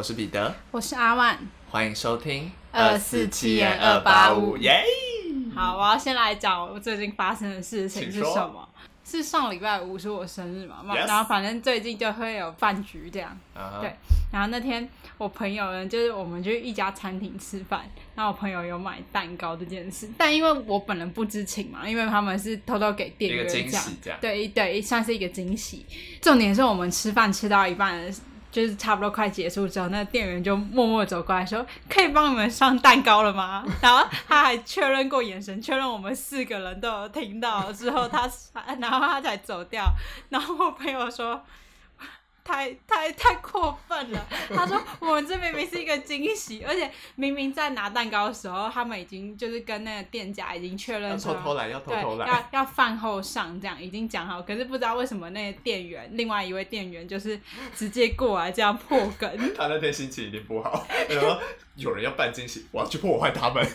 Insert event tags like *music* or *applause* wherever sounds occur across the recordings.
我是彼得，我是阿万。欢迎收听247二八五，耶！好，我要先来讲我最近发生的事情是什么？是上礼拜五是我生日嘛然后反正最近就会有饭局这样。对然后那天我朋友呢，就是我们去一家餐厅吃饭，然后我朋友有买蛋糕这件事，但因为我本人不知情嘛，因为他们是偷偷给店员这样惊喜，这样。对对，算是一个惊喜。重点是我们吃饭吃到一半，就是差不多快结束之后，那店员就默默走过来说：“可以帮你们上蛋糕了吗？” *laughs* 然后他还确认过眼神，确认我们四个人都有听到之后，他然后他才走掉。然后我朋友说。太太太过分了！他说我们这明明是一个惊喜，而且明明在拿蛋糕的时候，他们已经就是跟那个店家已经确认要说偷偷来，要偷，偷来。要要饭后上这样已经讲好，可是不知道为什么那个店员，另外一位店员就是直接过来这样破梗，*laughs* 他那天心情一定不好，他说有人要办惊喜，我要去破坏他们。*laughs*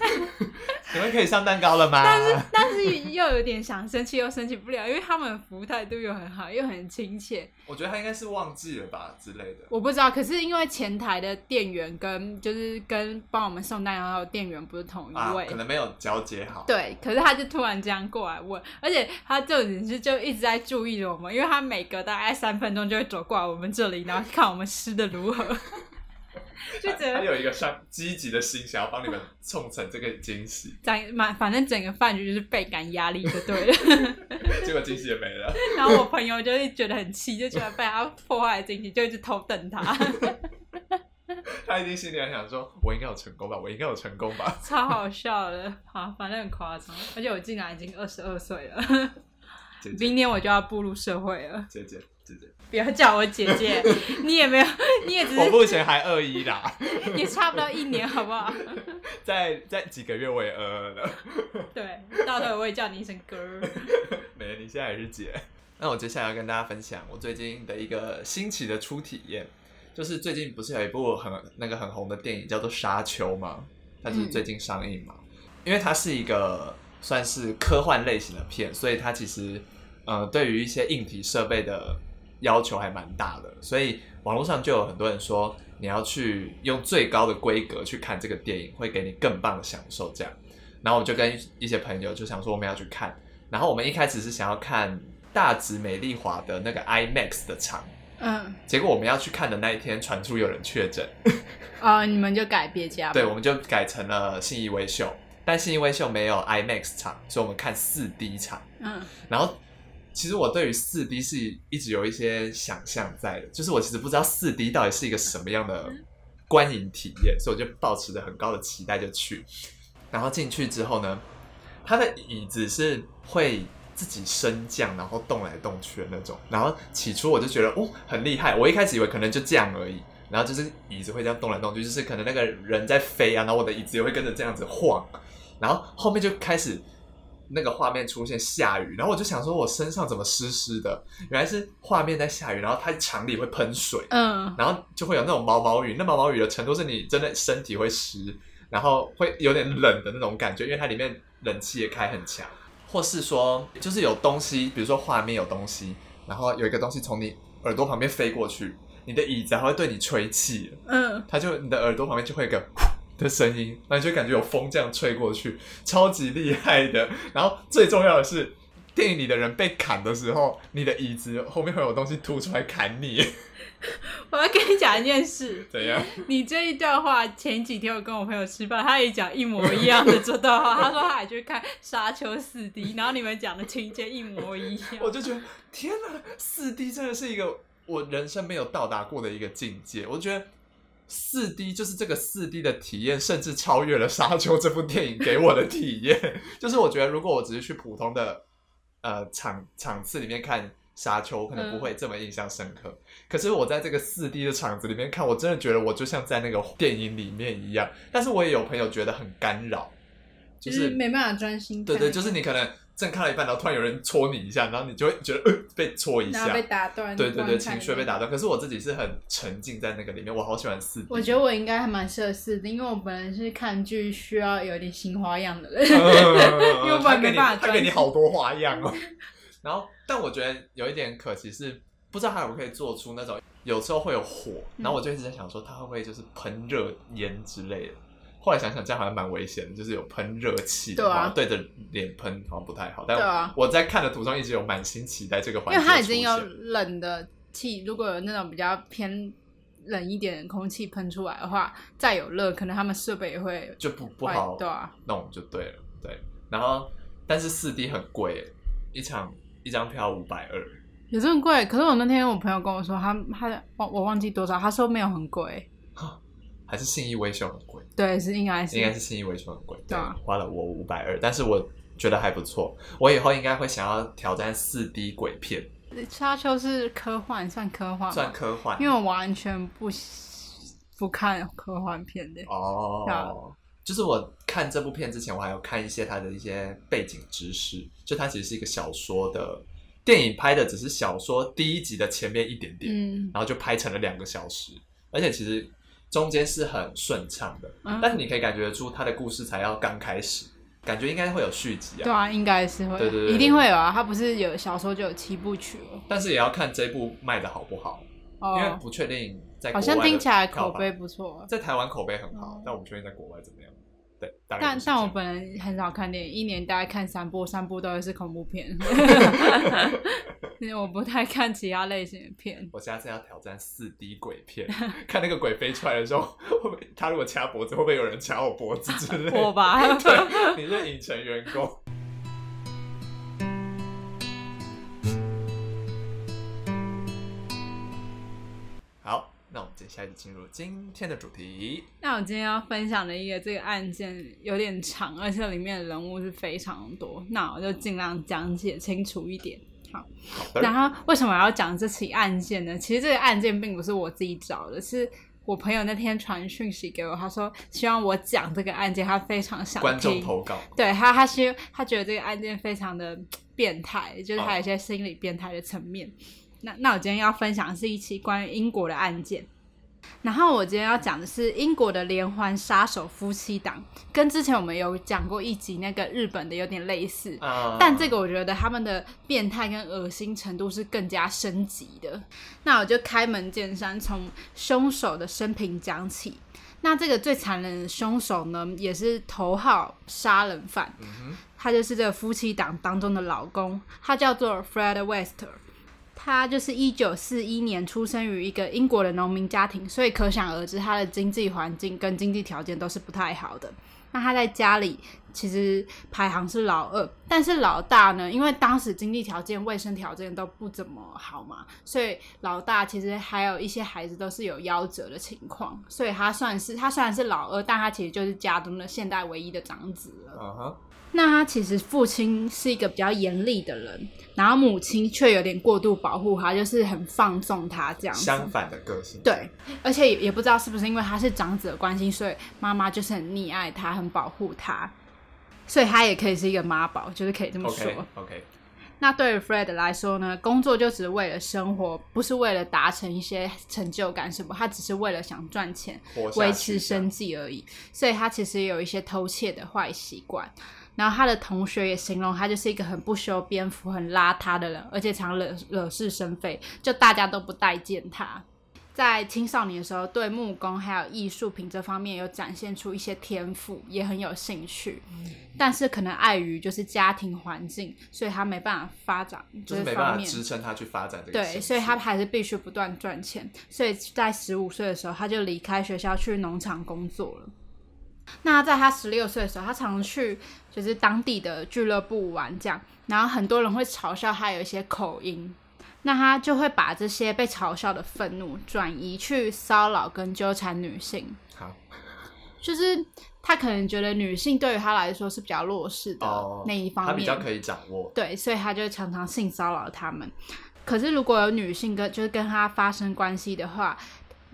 你们可以上蛋糕了吗？但是但是又有点想生气，又生气不了，因为他们服务态度又很好，又很亲切。我觉得他应该是忘记了吧之类的。我不知道，可是因为前台的店员跟就是跟帮我们送蛋糕的店员不是同一啊，位，可能没有交接好。对，可是他就突然这样过来问，而且他重点是就一直在注意着我们，因为他每隔大概三分钟就会走过来我们这里，然后看我们吃的如何，*laughs* 就他觉得他有一个上积极的心，想要帮你们 *laughs* 冲成这个惊喜，整满反正整个饭局就是倍感压力就对了。*laughs* 结果惊喜也没了。然后我朋友就是觉得很气，就觉得被他破坏了惊喜，就一直偷瞪他，他一定心里在想说：“我应该有成功吧，我应该有成功吧。超好笑的。好，反正很夸张，而且我竟然已经二十二岁了，姐姐，明年我就要步入社会了。姐姐，姐姐，不要叫我姐姐，*laughs* 你也没有，你也只是我是目前还二一啦，*laughs* 也差不多一年，好不好？在在几个月我也二二了。对，到时候我也叫你一声哥。*laughs* 没，你现在也是姐。那我接下来要跟大家分享我最近的一个新奇的初体验，就是最近不是有一部很那个很红的电影叫做《沙丘》吗？它就是最近上映嘛。因为它是一个算是科幻类型的片，所以它其实呃对于一些硬体设备的要求还蛮大的，所以网络上就有很多人说你要去用最高的规格去看这个电影，会给你更棒的享受。这样，然后我就跟一些朋友就想说我们要去看，然后我们一开始是想要看大直美丽华的那个 IMAX 的场，嗯，结果我们要去看的那一天传出有人确诊，哦，你们就改别家吧。对，我们就改成了信义威秀，但信义威秀没有 IMAX 场，所以我们看四 D 场。嗯然后其实我对于四 D 是一直有一些想象在的，就是我其实不知道四 D 到底是一个什么样的观影体验，所以我就抱持着很高的期待就去。然后进去之后呢，它的椅子是会自己升降，然后动来动去的那种。然后起初我就觉得哦很厉害，我一开始以为可能就这样而已。然后就是椅子会这样动来动去，就是可能那个人在飞啊，然后我的椅子也会跟着这样子晃。然后后面就开始那个画面出现下雨，然后我就想说，我身上怎么湿湿的？原来是画面在下雨，然后它墙里会喷水，嗯，然后就会有那种毛毛雨。那毛毛雨的程度是你真的身体会湿，然后会有点冷的那种感觉，因为它里面冷气也开很强，或是说就是有东西，比如说画面有东西，然后有一个东西从你耳朵旁边飞过去，你的椅子还会对你吹气，嗯，它就你的耳朵旁边就会有一个的声音，然后你就感觉有风这样吹过去，超级厉害的。然后最重要的是，电影里的人被砍的时候，你的椅子后面会有东西凸出来砍你，*laughs* 我要跟你讲一件事，怎样？你这一段话前几天我跟我朋友吃饭，他也讲一模一样的这段话，*laughs* 他说他也去看《沙丘四 D》，然后你们讲的情节一模一样。我就觉得天哪，四 D 真的是一个我人生没有到达过的一个境界。我觉得四 D 就是这个四 D 的体验，甚至超越了《沙丘》这部电影给我的体验。*laughs* 就是我觉得，如果我只是去普通的呃场场次里面看《沙丘》，我可能不会这么印象深刻。可是我在这个四 D 的场子里面看，我真的觉得我就像在那个电影里面一样。但是我也有朋友觉得很干扰，就是没办法专心看。对对，就是你可能正看了一半，然后突然有人戳你一下，然后你就会觉得呃被戳一下然后，被打断。对对对，情绪会被打断。可是我自己是很沉浸在那个里面，我好喜欢四 D。我觉得我应该还蛮适合四 D，因为我本来是看剧需要有点新花样的人。因 *laughs* 因为我他给你没办法他给你心好多花样哦。*laughs* 然后，但我觉得有一点可惜是，不知道他可不可以做出那种有时候会有火，然后我就一直在想说，他会不会就是喷热烟之类的。后来想想，这样好像蛮危险的，就是有喷热气的话，对着脸喷好像不太好。但我在看的途中一直有满心期待这个环节，因为它已经有冷的气，如果有那种比较偏冷一点的空气喷出来的话，再有热，可能他们设备也会就不不好弄就对了。对，然后但是四 D 很贵，一场一张票五百二，有这么贵？可是我那天我朋友跟我说，他他忘我忘记多少，他说没有很贵。还是信义维修很贵，对，是应该是应该是信义维修很贵，对，花了我五百二，但是我觉得还不错，我以后应该会想要挑战四 D 鬼片。沙丘是科幻，算科幻，算科幻，因为我完全不不看科幻片的哦。就是我看这部片之前，我还有看一些它的一些背景知识，就它其实是一个小说的电影，拍的只是小说第一集的前面一点点，嗯，然后就拍成了两个小时，而且其实。中间是很顺畅的，但是你可以感觉出他的故事才要刚开始，感觉应该会有续集啊。对啊，应该是会，对对对，一定会有啊。他不是有小说就有七部曲了，但是也要看这部卖的好不好，因为不确定在好像听起来口碑不错，在台湾口碑很好，但我不确定在国外怎么样。对，但但我本人很少看电影，一年大概看三部，三部都是恐怖片。*laughs* 因为我不太看其他类型的片。我下次要挑战四 D 鬼片，看那个鬼飞出来的时候，*laughs* 会不会他如果掐脖子，会不会有人掐我脖子之类？我吧，*laughs* 对，你是影城员工。那我们接下来就进入今天的主题。那我今天要分享的一个这个案件有点长，而且里面的人物是非常多，那我就尽量讲解清楚一点。好然后为什么要讲这起案件呢？其实这个案件并不是我自己找的，是我朋友那天传讯息给我，他说希望我讲这个案件，他非常想观众投稿，对他，他希他觉得这个案件非常的变态，就是他有一些心理变态的层面。那那我今天要分享的是一期关于英国的案件。然后我今天要讲的是英国的连环杀手夫妻档，跟之前我们有讲过一集那个日本的有点类似，但这个我觉得他们的变态跟恶心程度是更加升级的。那我就开门见山，从凶手的生平讲起。那这个最残忍的凶手呢，也是头号杀人犯，他就是这个夫妻档当中的老公，他叫做 Fred West。他就是一九四一年出生于一个英国的农民家庭，所以可想而知，他的经济环境跟经济条件都是不太好的。那他在家里其实排行是老二，但是老大呢，因为当时经济条件、卫生条件都不怎么好嘛，所以老大其实还有一些孩子都是有夭折的情况，所以他算是他虽然是老二，但他其实就是家中的现代唯一的长子了。那他其实父亲是一个比较严厉的人，然后母亲却有点过度保护他，就是很放纵他这样。相反的个性。对，而且也也不知道是不是因为他是长子的关系，所以妈妈就是很溺爱他，很保护他，所以他也可以是一个妈宝，就是可以这么说。OK。那对于 Fred 来说呢，工作就只是为了生活，不是为了达成一些成就感什么，他只是为了想赚钱维持生计而已。所以他其实有一些偷窃的坏习惯。然后他的同学也形容他就是一个很不修边幅、很邋遢的人，而且常惹惹是生非，就大家都不待见他。在青少年的时候，对木工还有艺术品这方面有展现出一些天赋，也很有兴趣。但是可能碍于就是家庭环境，所以他没办法发展，就是没办法支撑他去发展这个。对，所以他还是必须不断赚钱。所以在十五岁的时候，他就离开学校去农场工作了。那在他十六岁的时候，他常去就是当地的俱乐部玩，这样，然后很多人会嘲笑他有一些口音，那他就会把这些被嘲笑的愤怒转移去骚扰跟纠缠女性。好，就是他可能觉得女性对于他来说是比较弱势的那一方面，他比较可以掌握。对，所以他就常常性骚扰他们。可是如果有女性跟就是跟他发生关系的话，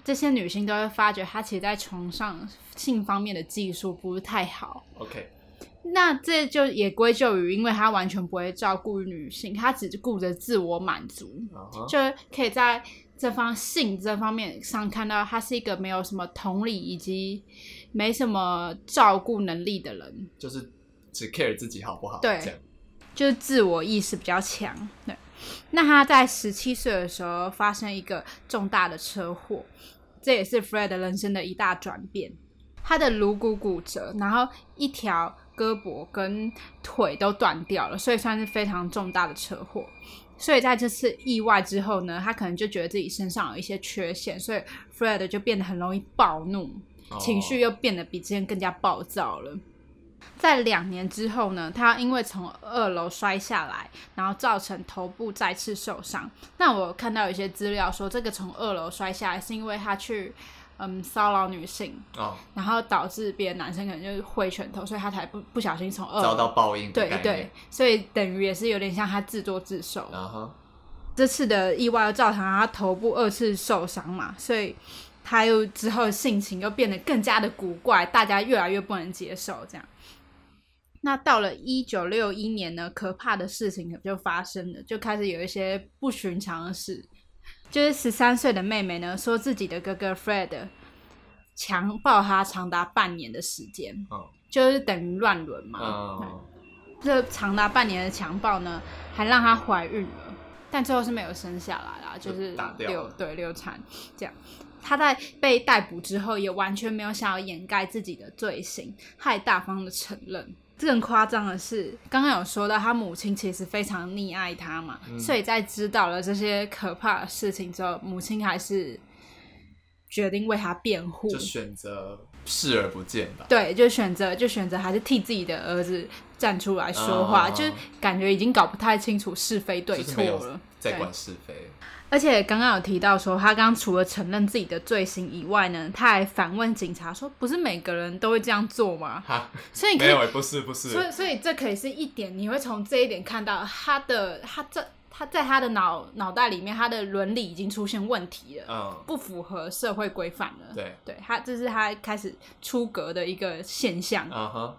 这些女性都会发觉他其实，在床上性方面的技术不是太好。OK，那这就也归咎于，因为他完全不会照顾女性，他只顾着自我满足，就可以在这方性这方面上看到，他是一个没有什么同理以及没什么照顾能力的人，就是只 care 自己好不好？对，就是自我意识比较强。对。那他在十七岁的时候发生一个重大的车祸，这也是 Fred 人生的一大转变。他的颅骨骨折，然后一条胳膊跟腿都断掉了，所以算是非常重大的车祸。所以在这次意外之后呢，他可能就觉得自己身上有一些缺陷，所以 Fred 就变得很容易暴怒，情绪又变得比之前更加暴躁了。在两年之后呢，他因为从二楼摔下来，然后造成头部再次受伤。那我看到有些资料说，这个从二楼摔下来是因为他去嗯骚扰女性，哦，然后导致别的男生可能就是挥拳头，所以他才不不小心从二遭到。报应的对对概念，，所以等于也是有点像他自作自受。然后这次的意外又造成他头部二次受伤嘛，所以他又之后性情又变得更加的古怪，大家越来越不能接受这样。那到了一九六一年呢，可怕的事情就发生了，就开始有一些不寻常的事。就是十三岁的妹妹呢，说自己的哥哥 Fred 强暴她长达半年的时间，哦就是等于乱伦嘛。哦，这长达半年的强暴呢，还让她怀孕了，但最后是没有生下来啦，就就是打掉对流产这样。她在被逮捕之后，也完全没有想要掩盖自己的罪行，还大方的承认。更夸张的是，刚刚有说到他母亲其实非常溺爱他嘛，嗯所以在知道了这些可怕的事情之后，母亲还是决定为他辩护，就选择视而不见吧。对，就选择就选择还是替自己的儿子站出来说话，哦就感觉已经搞不太清楚是非对错了。在管是非，而且刚刚有提到说，他刚刚除了承认自己的罪行以外呢，他还反问警察说：“不是每个人都会这样做吗哈，？”所以你可以，没有，不是不是，所以所以这可以是一点，你会从这一点看到他的他这他在他的脑脑袋里面，他的伦理已经出现问题了，嗯，不符合社会规范了。对，对他，这是他开始出格的一个现象。嗯哼，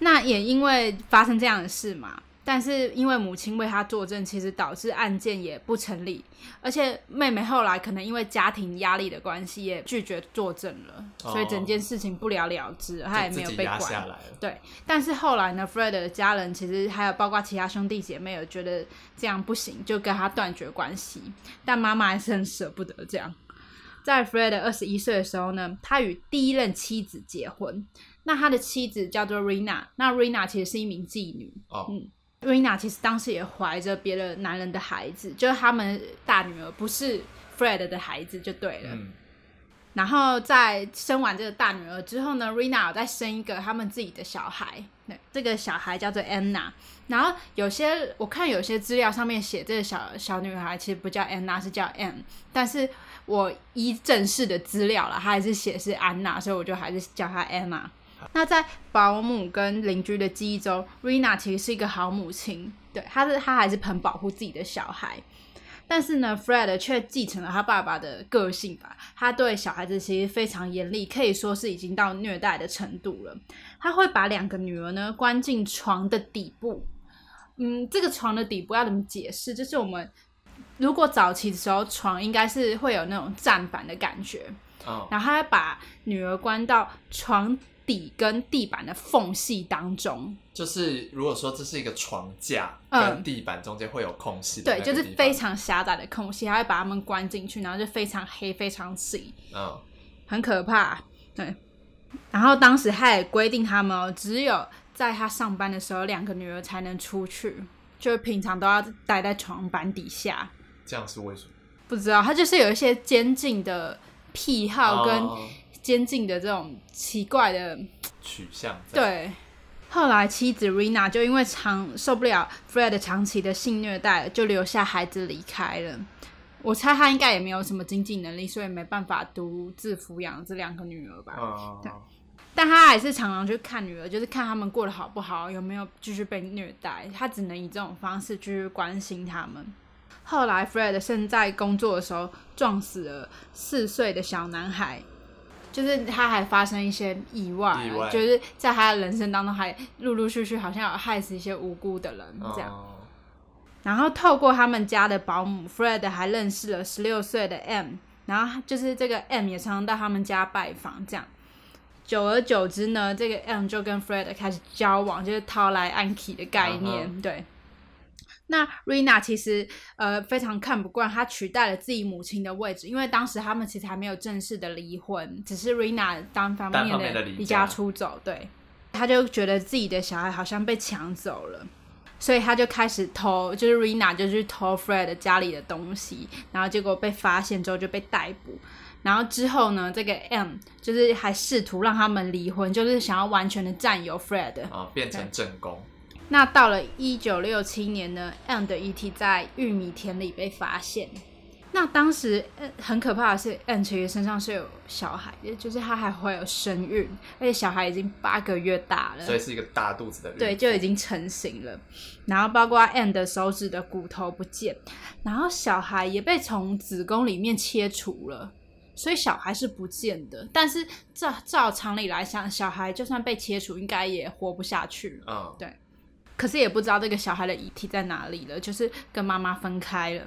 那也因为发生这样的事嘛，但是因为母亲为他作证，其实导致案件也不成立，而且妹妹后来可能因为家庭压力的关系，也拒绝作证了，哦所以整件事情不了了之，他也没有被管。下来了。对，但是后来呢，Fred 的家人其实还有包括其他兄弟姐妹，有觉得这样不行，就跟他断绝关系。但妈妈还是很舍不得这样。在 Fred 二十一岁的时候呢，他与第一任妻子结婚。那他的妻子叫做 Rina，那 Rina 其实是一名妓女。哦，嗯 Rina 其实当时也怀着别的男人的孩子，就是他们大女儿不是 Fred 的孩子就对了。嗯，然后在生完这个大女儿之后呢，Rina 有再生一个他们自己的小孩，对，这个小孩叫做 Anna。然后有些我看有些资料上面写这个小小女孩其实不叫 Anna，是叫 Anne，但是我依正式的资料了，她还是写是安娜，所以我就还是叫她 Emma。那在保姆跟邻居的记忆中，Rina 其实是一个好母亲，对，她是她还是很保护自己的小孩。但是呢，Fred 却继承了他爸爸的个性吧，他对小孩子其实非常严厉，可以说是已经到虐待的程度了。他会把两个女儿呢关进床的底部，嗯，这个床的底部要怎么解释？就是我们如果早期的时候床应该是会有那种站板的感觉，哦，然后他把女儿关到床底跟地板的缝隙当中，就是如果说这是一个床架嗯跟地板中间会有空隙的对，就是非常狭窄的空隙，他会把他们关进去，然后就非常黑、非常细，嗯，很可怕。对，然后当时他也规定他们哦，只有在他上班的时候，两个女儿才能出去，就是平常都要待在床板底下。这样是为什么？不知道，他就是有一些监禁的癖好跟哦监禁的这种奇怪的取向，对。后来妻子 Rina 就因为长受不了 Fred 长期的性虐待，就留下孩子离开了。我猜他应该也没有什么经济能力，所以没办法独自抚养这两个女儿吧。嗯，对但他还是常常去看女儿，就是看他们过得好不好，有没有继续被虐待。他只能以这种方式去关心他们。后来，Fred 正在工作的时候撞死了四岁的小男孩，就是他还发生一些意外啊，意外就是在他的人生当中还陆陆续续好像有害死一些无辜的人这样。哦然后透过他们家的保姆，Fred 还认识了十六岁的 M，然后就是这个 M 也常常到他们家拜访，这样。久而久之呢，这个 M 就跟 Fred 开始交往，就是掏来暗 key 的概念。嗯对那 Rina 其实呃非常看不惯他取代了自己母亲的位置，因为当时他们其实还没有正式的离婚，只是 Rina 单方面的离家家出走，对，他就觉得自己的小孩好像被抢走了。所以他就开始偷，就是 Rina 就去偷 Fred 家里的东西，然后结果被发现之后就被逮捕。然后之后呢，这个 M 就是还试图让他们离婚，就是想要完全的占有 Fred。哦，变成正宫。那到了一九六七年呢，M 的遗体在玉米田里被发现。那当时呃很可怕的是，M 其实身上是有小孩也，就是他还怀有身孕，而且小孩已经八个月大了，所以是一个大肚子的人对，就已经成型了。然后包括 N 的手指的骨头不见，然后小孩也被从子宫里面切除了。所以小孩是不见的，但是照照常理来想，小孩就算被切除，应该也活不下去了。嗯，可是也不知道这个小孩的遗体在哪里了，就是跟妈妈分开了。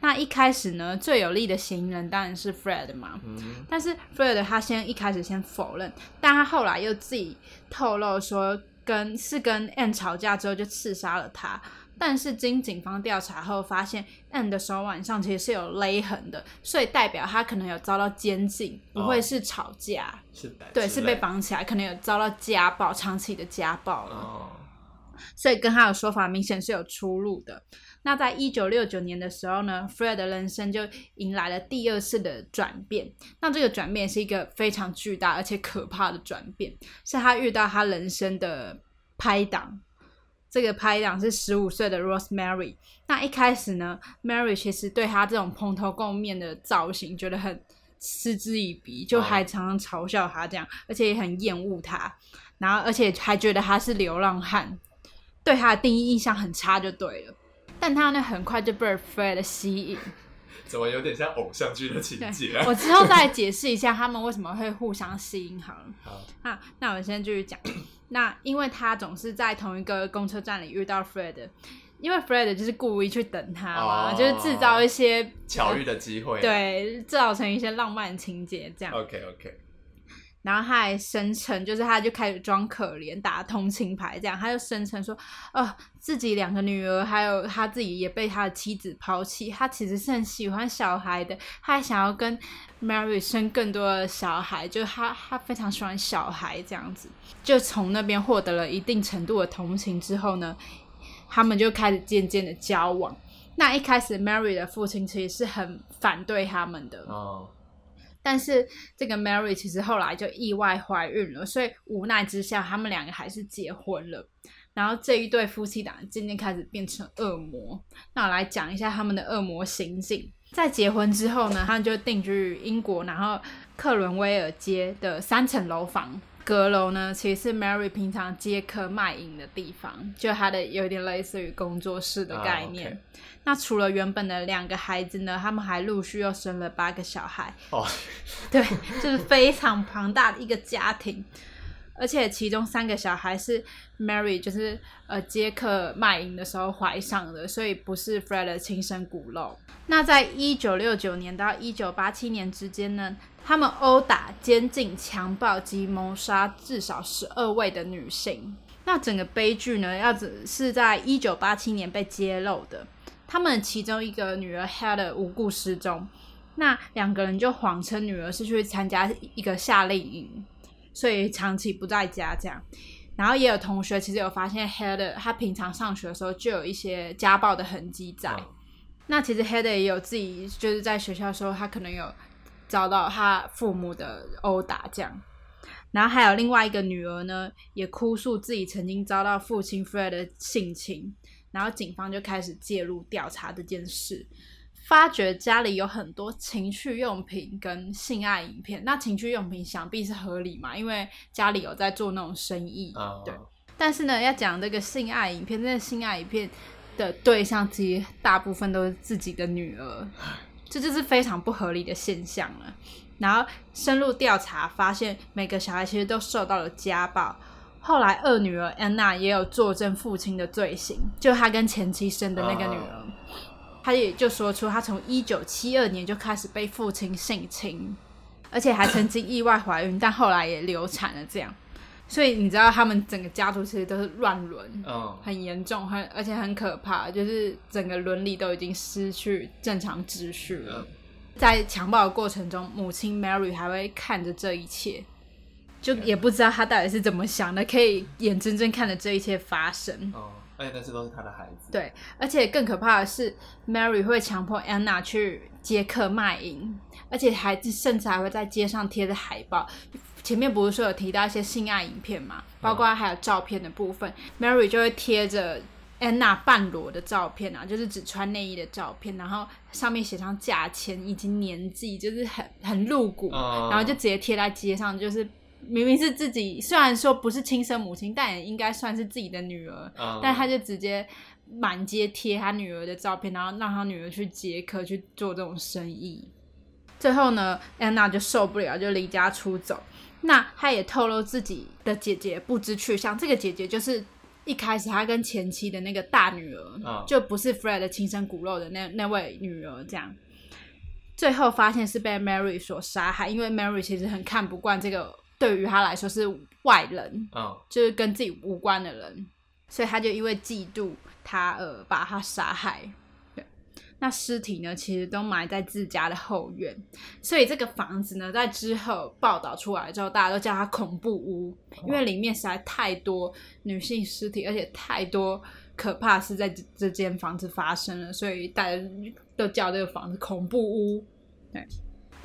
那一开始呢，最有力的嫌疑人当然是 Fred 嘛，嗯但是 Fred 他先一开始先否认，但他后来又自己透露说跟是跟 Anne 吵架之后就刺杀了他。但是经警方调查后发现，Anne 的手腕上其实是有勒痕的，所以代表他可能有遭到监禁，不会是吵架，是的，对，是被绑起来，可能有遭到家暴，长期的家暴了。哦，所以跟他的说法明显是有出入的。那在一九六九年的时候呢，Fred 的人生就迎来了第二次的转变。那这个转变是一个非常巨大而且可怕的转变，是他遇到他人生的拍档。这个拍档是十五岁的 Rosemary。那一开始呢，Mary 其实对他这种蓬头垢面的造型觉得很嗤之以鼻，就还常常嘲笑他这样，而且也很厌恶他。然后，而且还觉得他是流浪汉，对他的第一印象很差就对了。但他呢，很快就被 Fred 吸引。怎么有点像偶像剧的情节？我之后再解释一下他们为什么会互相吸引好了。好，啊，那我先继续讲。*coughs* 那因为他总是在同一个公车站里遇到 Fred，因为 Fred 就是故意去等他嘛，哦就是制造一些巧遇的机会。对，造成一些浪漫情节这样。，OK OK，然后他还声称，就是他就开始装可怜，打同情牌这样，他就声称说，呃，自己两个女儿还有他自己也被他的妻子抛弃，他其实是很喜欢小孩的，他还想要跟 Mary 生更多的小孩，就他他非常喜欢小孩这样子，就从那边获得了一定程度的同情之后呢，他们就开始渐渐的交往。那一开始，Mary 的父亲其实是很反对他们的，哦，但是这个 Mary 其实后来就意外怀孕了，所以无奈之下，他们两个还是结婚了。然后这一对夫妻档渐渐开始变成恶魔。那我来讲一下他们的恶魔行径。在结婚之后呢，他们就定居于英国，然后克伦威尔街的三层楼房。阁楼呢，其实是 Mary 平常接客卖淫的地方，就它的有点类似于工作室的概念。那除了原本的两个孩子呢，他们还陆续又生了八个小孩。哦，对，就是非常庞大的一个家庭，而且其中三个小孩是 Mary 就是呃接客卖淫的时候怀上的，所以不是 Fred 的亲生骨肉。那在一九六九年到一九八七年之间呢，他们殴打、监禁、强暴及谋杀至少十二位的女性。那整个悲剧呢，要只是在一九八七年被揭露的。他们其中一个女儿 Heather 无故失踪，那两个人就谎称女儿是去参加一个夏令营，所以长期不在家这样。然后也有同学其实有发现 Heather 他平常上学的时候就有一些家暴的痕迹在。嗯那其实 Heather 也有自己就是在学校的时候，他可能有遭到他父母的殴打这样。然后还有另外一个女儿呢，也哭诉自己曾经遭到父亲 Fred 的性侵，然后警方就开始介入调查这件事，发觉家里有很多情趣用品跟性爱影片。那情趣用品想必是合理嘛，因为家里有在做那种生意，啊，对。但是呢，要讲这个性爱影片，这个性爱影片的对象其实大部分都是自己的女儿，*laughs* 这就是非常不合理的现象了。然后深入调查，发现每个小孩其实都受到了家暴。后来二女儿安娜也有作证父亲的罪行，就她跟前妻生的那个女儿，她也就说出他从一九七二年就开始被父亲性侵，而且还曾经意外怀孕，但后来也流产了这样。所以你知道他们整个家族其实都是乱伦，嗯，很严重，很而且很可怕，就是整个伦理都已经失去正常秩序了。嗯在强暴的过程中，母亲 Mary 还会看着这一切，就也不知道他到底是怎么想的，可以眼睁睁看着这一切发生。哦，而且那些都是他的孩子。对，而且更可怕的是，Mary 会强迫 Anna 去接客卖淫，而且还甚至还会在街上贴着海报。前面不是说有提到一些性爱影片嘛，包括还有照片的部分、m a r y 就会贴着 Anna 半裸的照片啊，就是只穿内衣的照片，然后上面写上价钱以及年纪，就是很很露骨，嗯然后就直接贴在街上，就是明明是自己，虽然说不是亲生母亲，但也应该算是自己的女儿，嗯，但他就直接满街贴他女儿的照片，然后让他女儿去接客去做这种生意。最后呢，安娜就受不了，就离家出走。那她也透露自己的姐姐不知去向，这个姐姐就是一开始她跟前妻的那个大女儿，嗯就不是 Fred 的亲生骨肉的那那位女儿，这样。最后发现是被 Mary 所杀害，因为 Mary 其实很看不惯这个对于他来说是外人，嗯就是跟自己无关的人，所以他就因为嫉妒他而把他杀害。对，那尸体呢，其实都埋在自家的后院，所以这个房子呢，在之后报道出来之后，大家都叫它恐怖屋，因为里面实在太多女性尸体，而且太多可怕的事在这这间房子发生了，所以大家都叫这个房子恐怖屋。对。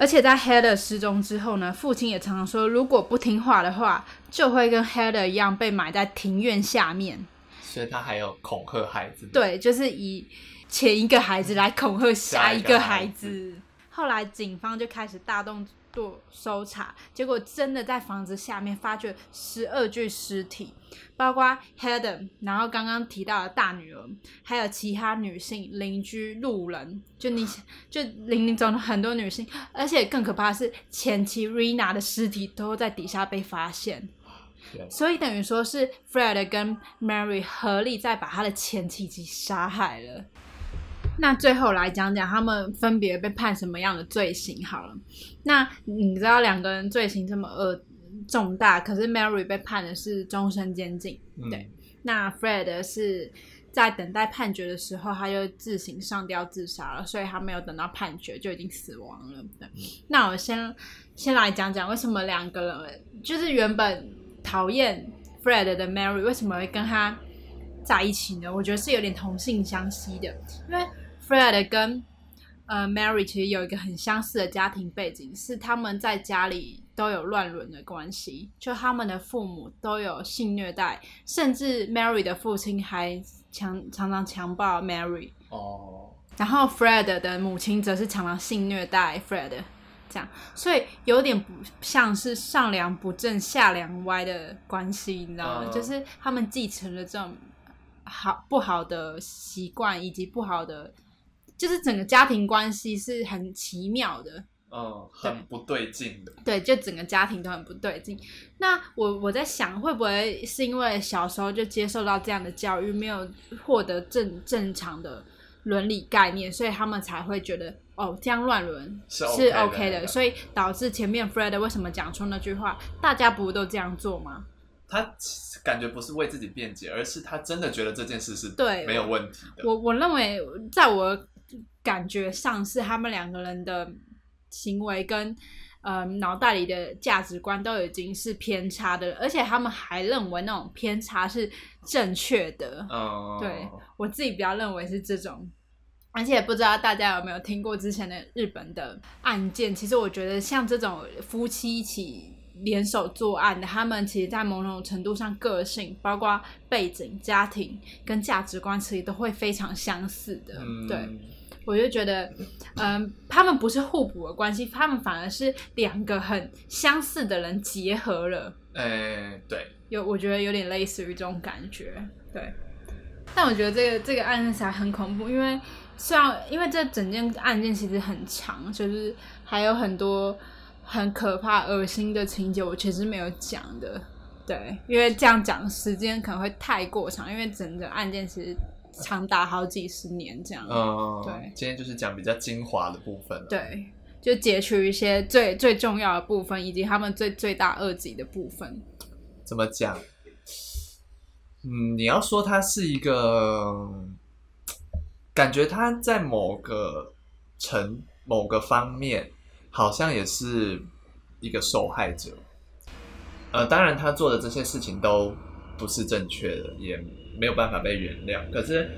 而且在 Heather 失踪之后呢，父亲也常常说，如果不听话的话，就会跟 Heather 一样被埋在庭院下面。所以他还有恐吓孩子。，对，就是以前一个孩子来恐吓下一个孩子。后来警方就开始大动作搜查，结果真的在房子下面发觉十二具尸体，包括 Heather，然后刚刚提到的大女儿，还有其他女性、邻居、路人，就你就林林总总很多女性，而且更可怕的是前妻 Rina 的尸体都在底下被发现。所以等于说是 Fred 跟 Mary 合力再把他的前妻给杀害了。那最后来讲讲他们分别被判什么样的罪行好了。那你知道两个人罪行这么恶重大，可是 Mary 被判的是终身监禁，嗯对那 Fred 是在等待判决的时候，他就自行上吊自杀了，所以他没有等到判决就已经死亡了。对，那我先先来讲讲为什么两个人就是原本讨厌 Fred 的 Mary 为什么会跟他在一起呢？我觉得是有点同性相吸的，因为 Fred 跟呃 Mary 其实有一个很相似的家庭背景，是他们在家里都有乱伦的关系，就他们的父母都有性虐待，甚至 Mary 的父亲还强常常强暴 Mary，哦，然后 Fred 的母亲则是常常性虐待 Fred，这样，所以有点不像是上梁不正下梁歪的关系，你知道吗？嗯。就是他们继承了这种好不好的习惯，以及不好的，就是整个家庭关系是很奇妙的。嗯，很不对劲的。对，就整个家庭都很不对劲。那我我在想，会不会是因为小时候就接受到这样的教育，没有获得正正常的伦理概念，所以他们才会觉得哦，这样乱伦是是 OK 的 OK 的，所以导致前面 Fred 为什么讲出那句话，大家不都这样做吗？他感觉不是为自己辩解，而是他真的觉得这件事是对没有问题的。我我认为，在我感觉上是他们两个人的行为跟呃脑袋里的价值观都已经是偏差的了，而且他们还认为那种偏差是正确的。嗯，对我自己比较认为是这种。而且不知道大家有没有听过之前的日本的案件？其实我觉得像这种夫妻一起联手作案的，他们其实，在某种程度上，个性、包括背景、家庭跟价值观，其实都会非常相似的。嗯，对，我就觉得，嗯，他们不是互补的关系，他们反而是两个很相似的人结合了。哎，对，有，我觉得有点类似于这种感觉，对。但我觉得这个这个案件才很恐怖，因为虽然因为这整件案件其实很长，就是还有很多很可怕、恶心的情节，我其实没有讲的。对，因为这样讲时间可能会太过长，因为整个案件其实 *laughs* 长达好几十年这样。嗯，对今天就是讲比较精华的部分了。对，就截取一些最最重要的部分，以及他们最最大恶极的部分。怎么讲？嗯，你要说他是一个，感觉他在某个层某个方面，好像也是一个受害者。呃，当然他做的这些事情都不是正确的，也没有办法被原谅。可是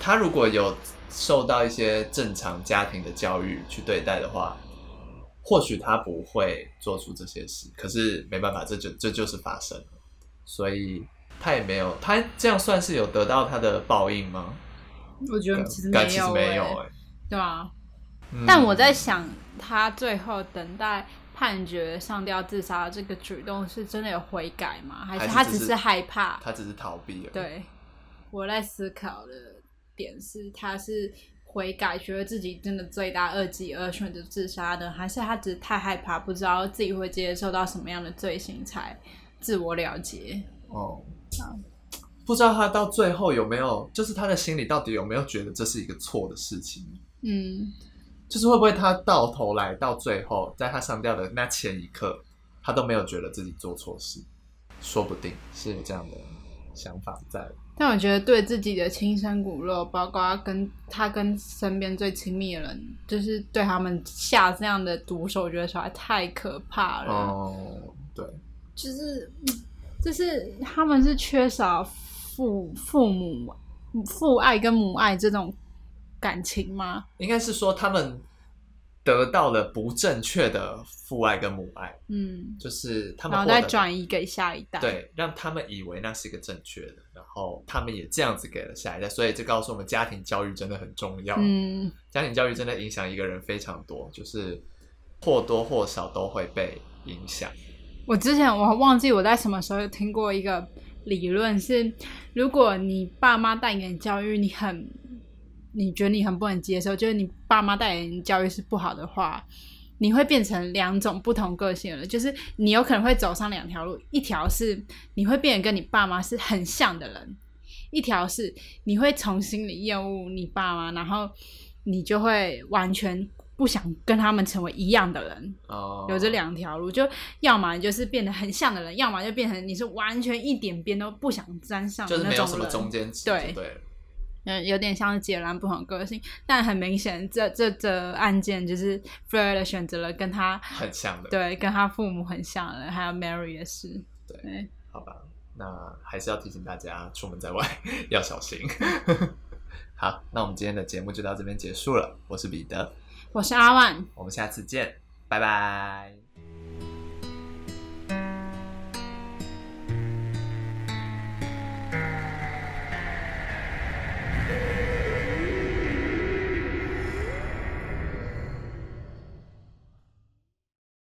他如果有受到一些正常家庭的教育去对待的话，或许他不会做出这些事。可是没办法，这就这就是发生了，所以他也没有，他这样算是有得到他的报应吗？我觉得其实感没有、没有对啊。嗯但我在想，他最后等待判决上吊自杀这个举动，是真的有悔改吗？还是还是只是他只是害怕？他只是逃避了。，对，我在思考的点是，他是悔改，觉得自己真的罪大恶极而选择自杀的，还是他只是太害怕，不知道自己会接受到什么样的罪行，才自我了结？哦，不知道他到最后有没有，就是他的心里到底有没有觉得这是一个错的事情？嗯，就是会不会他到头来到最后，在他上吊的那前一刻，他都没有觉得自己做错事，说不定是有这样的想法在。但我觉得对自己的亲生骨肉，包括跟他跟身边最亲密的人，就是对他们下这样的毒手，我觉得实在太可怕了。哦，对，就是，嗯就是他们是缺少父父母父爱跟母爱这种感情吗？应该是说他们得到了不正确的父爱跟母爱，嗯，就是他们然后再转移给下一代。，对，让他们以为那是一个正确的，然后他们也这样子给了下一代，所以这告诉我们家庭教育真的很重要。嗯，家庭教育真的影响一个人非常多，就是或多或少都会被影响。我之前我忘记我在什么时候有听过一个理论是，如果你爸妈带给你教育，你很你觉得你很不能接受，就是你爸妈带给你教育是不好的话，你会变成两种不同个性的人，就是你有可能会走上两条路，一条是你会变得跟你爸妈是很像的人，一条是你会从心里厌恶你爸妈，然后你就会完全不想跟他们成为一样的人。哦、有这两条路，就要么你就是变得很像的人，要么就变成你是完全一点边都不想沾上的就是那种人。没有什么中间值，对对了。嗯，有点像是截然不同的个性，但很明显，这这这案件就是 Fred 选择了跟他很像的，对跟他父母很像的人，还有 Mary 也是。对对，好吧，那还是要提醒大家，出门在外 *laughs* 要小心。*laughs* 好，那我们今天的节目就到这边结束了。我是彼得，我是阿万。我们下次见，拜拜。